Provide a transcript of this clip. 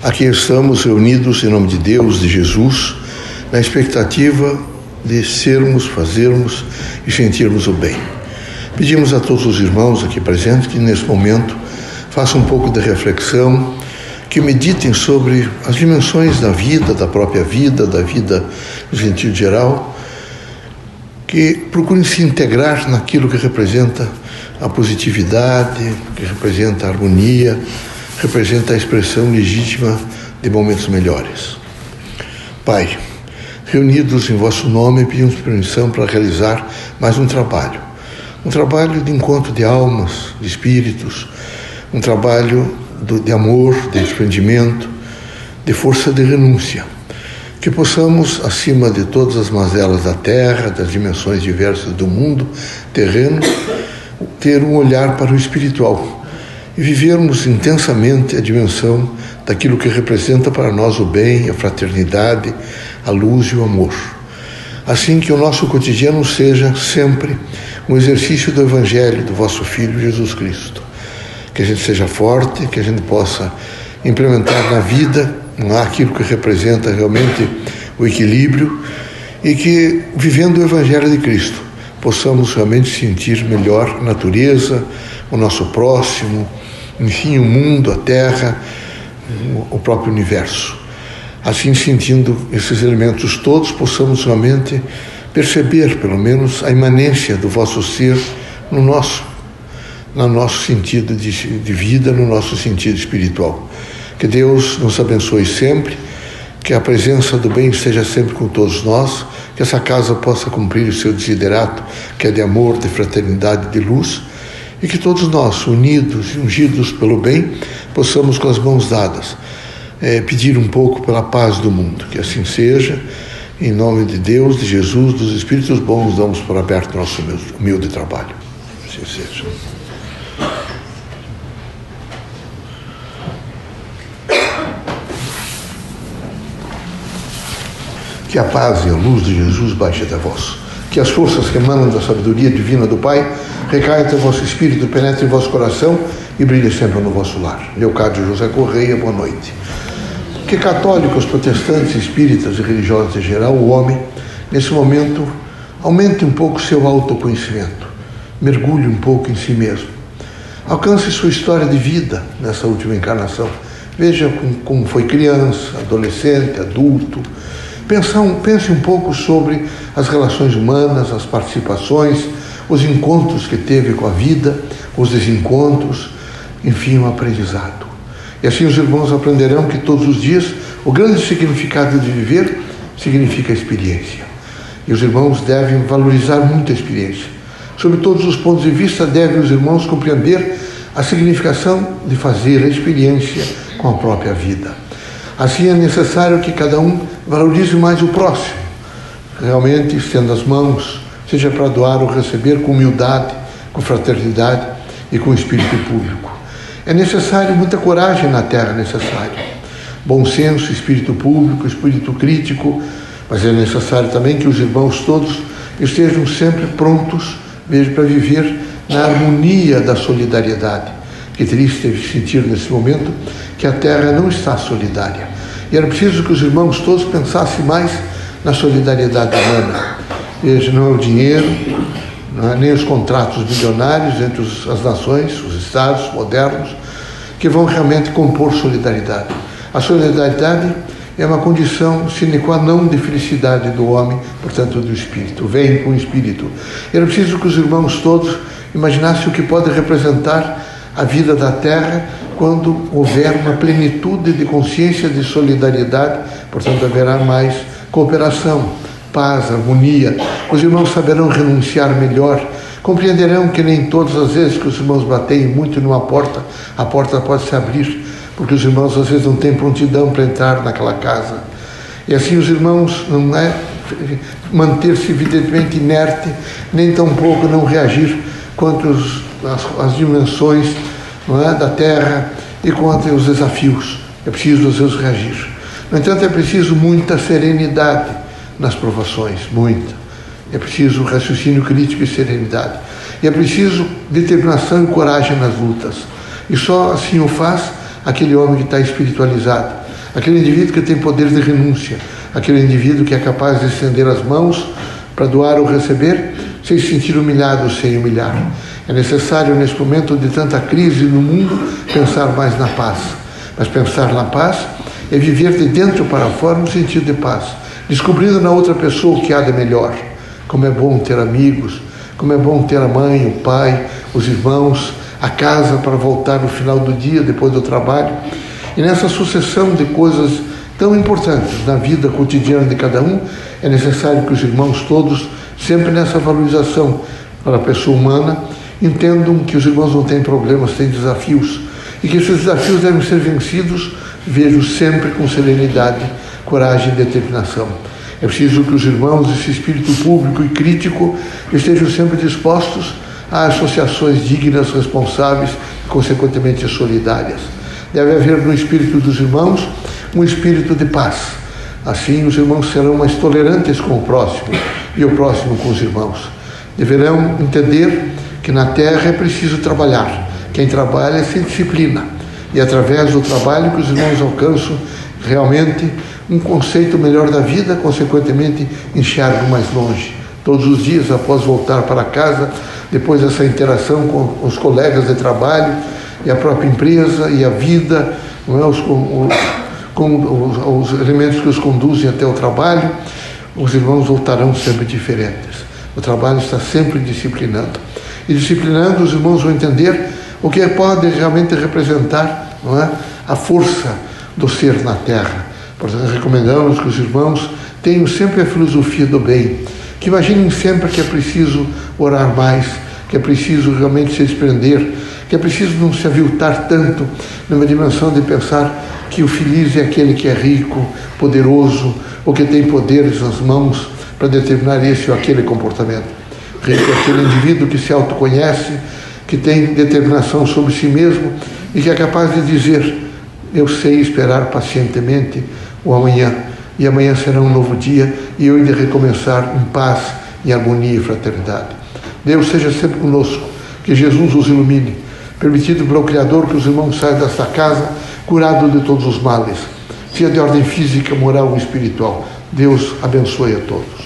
Aqui estamos reunidos em nome de Deus, de Jesus, na expectativa de sermos, fazermos e sentirmos o bem. Pedimos a todos os irmãos aqui presentes que nesse momento façam um pouco de reflexão, que meditem sobre as dimensões da vida, da própria vida, da vida no sentido geral, que procurem se integrar naquilo que representa a positividade, que representa a harmonia, representa a expressão legítima de momentos melhores. Pai, reunidos em vosso nome, pedimos permissão para realizar mais um trabalho. Um trabalho de encontro de almas, de espíritos, um trabalho de amor, de desprendimento, de força de renúncia. Que possamos, acima de todas as mazelas da terra, das dimensões diversas do mundo terreno, ter um olhar para o espiritual e vivermos intensamente a dimensão daquilo que representa para nós o bem, a fraternidade, a luz e o amor. Assim que o nosso cotidiano seja sempre um exercício do Evangelho do vosso Filho Jesus Cristo. Que a gente seja forte, que a gente possa implementar na vida aquilo que representa realmente o equilíbrio e que, vivendo o Evangelho de Cristo, possamos realmente sentir melhor a natureza, o nosso próximo, enfim, o mundo, a terra, o próprio universo. Assim, sentindo esses elementos todos, possamos realmente perceber, pelo menos, a imanência do vosso ser no nosso, no nosso sentido de, de vida, no nosso sentido espiritual. Que Deus nos abençoe sempre, que a presença do bem esteja sempre com todos nós, que essa casa possa cumprir o seu desiderato, que é de amor, de fraternidade, de luz e que todos nós, unidos e ungidos pelo bem, possamos com as mãos dadas é, pedir um pouco pela paz do mundo. Que assim seja. Em nome de Deus, de Jesus, dos Espíritos bons, damos por aberto nosso humilde trabalho. Assim seja. Que a paz e a luz de Jesus baixe até vós. Que as forças que emanam da sabedoria divina do Pai recaia até vosso espírito, penetre em vosso coração e brilhe sempre no vosso lar. Leocádio José Correia, boa noite. Que católicos, protestantes, espíritas e religiosos em geral, o homem, nesse momento, aumente um pouco seu autoconhecimento, mergulhe um pouco em si mesmo, alcance sua história de vida nessa última encarnação. Veja como foi criança, adolescente, adulto. Um, pense um pouco sobre as relações humanas, as participações, os encontros que teve com a vida, os desencontros, enfim, o um aprendizado. E assim os irmãos aprenderão que todos os dias o grande significado de viver significa experiência. E os irmãos devem valorizar muito a experiência. Sob todos os pontos de vista, devem os irmãos compreender a significação de fazer a experiência com a própria vida. Assim é necessário que cada um valorize mais o próximo, realmente estenda as mãos, seja para doar ou receber com humildade, com fraternidade e com espírito público. É necessário muita coragem na terra, necessário. Bom senso, espírito público, espírito crítico, mas é necessário também que os irmãos todos estejam sempre prontos, veja, para viver na harmonia da solidariedade. Que triste sentir nesse momento que a terra não está solidária. E era preciso que os irmãos todos pensassem mais na solidariedade humana Veja, não é o dinheiro, é nem os contratos bilionários entre os, as nações, os estados modernos, que vão realmente compor solidariedade. A solidariedade é uma condição sine qua non de felicidade do homem, portanto do espírito. Vem com o espírito. Era preciso que os irmãos todos imaginassem o que pode representar a vida da terra quando houver uma plenitude de consciência de solidariedade, portanto haverá mais cooperação paz, harmonia. Os irmãos saberão renunciar melhor. Compreenderão que nem todas as vezes que os irmãos batem muito numa porta, a porta pode se abrir, porque os irmãos às vezes não têm prontidão para entrar naquela casa. E assim os irmãos não é manter-se evidentemente inerte, nem tampouco não reagir os, as, as, dimensões é, da terra e contra os desafios. É preciso às vezes reagir. No entanto, é preciso muita serenidade nas provações, muita. É preciso raciocínio crítico e serenidade. E é preciso determinação e coragem nas lutas. E só assim o faz aquele homem que está espiritualizado. aquele indivíduo que tem poder de renúncia, aquele indivíduo que é capaz de estender as mãos para doar ou receber, sem se sentir humilhado, sem humilhar. É necessário, nesse momento de tanta crise no mundo, pensar mais na paz. Mas pensar na paz é viver de dentro para fora no sentido de paz, descobrindo na outra pessoa o que há de melhor. Como é bom ter amigos, como é bom ter a mãe, o pai, os irmãos, a casa para voltar no final do dia, depois do trabalho. E nessa sucessão de coisas tão importantes na vida cotidiana de cada um, é necessário que os irmãos todos, sempre nessa valorização para a pessoa humana, entendam que os irmãos não têm problemas, têm desafios e que esses desafios devem ser vencidos, vejo sempre com serenidade, coragem e determinação. É preciso que os irmãos, esse espírito público e crítico, estejam sempre dispostos a associações dignas, responsáveis e, consequentemente, solidárias. Deve haver no espírito dos irmãos um espírito de paz. Assim, os irmãos serão mais tolerantes com o próximo e o próximo com os irmãos. Deverão entender que na terra é preciso trabalhar. Quem trabalha se disciplina. E através do trabalho que os irmãos alcançam realmente um conceito melhor da vida, consequentemente enxergam mais longe. Todos os dias, após voltar para casa, depois dessa interação com os colegas de trabalho e a própria empresa e a vida, não é? os, com os, os elementos que os conduzem até o trabalho, os irmãos voltarão sempre diferentes. O trabalho está sempre disciplinando. E disciplinando, os irmãos vão entender o que pode realmente representar não é? a força do ser na terra. Portanto, recomendamos que os irmãos tenham sempre a filosofia do bem, que imaginem sempre que é preciso orar mais, que é preciso realmente se desprender, que é preciso não se aviltar tanto numa dimensão de pensar que o feliz é aquele que é rico, poderoso, ou que tem poderes nas mãos para determinar esse ou aquele comportamento. Rico é aquele indivíduo que se autoconhece, que tem determinação sobre si mesmo e que é capaz de dizer: Eu sei esperar pacientemente o amanhã, e amanhã será um novo dia e eu de recomeçar em paz, em harmonia e fraternidade. Deus seja sempre conosco, que Jesus os ilumine. Permitido pelo Criador que os irmãos saiam desta casa curados de todos os males, seja de ordem física, moral ou espiritual. Deus abençoe a todos.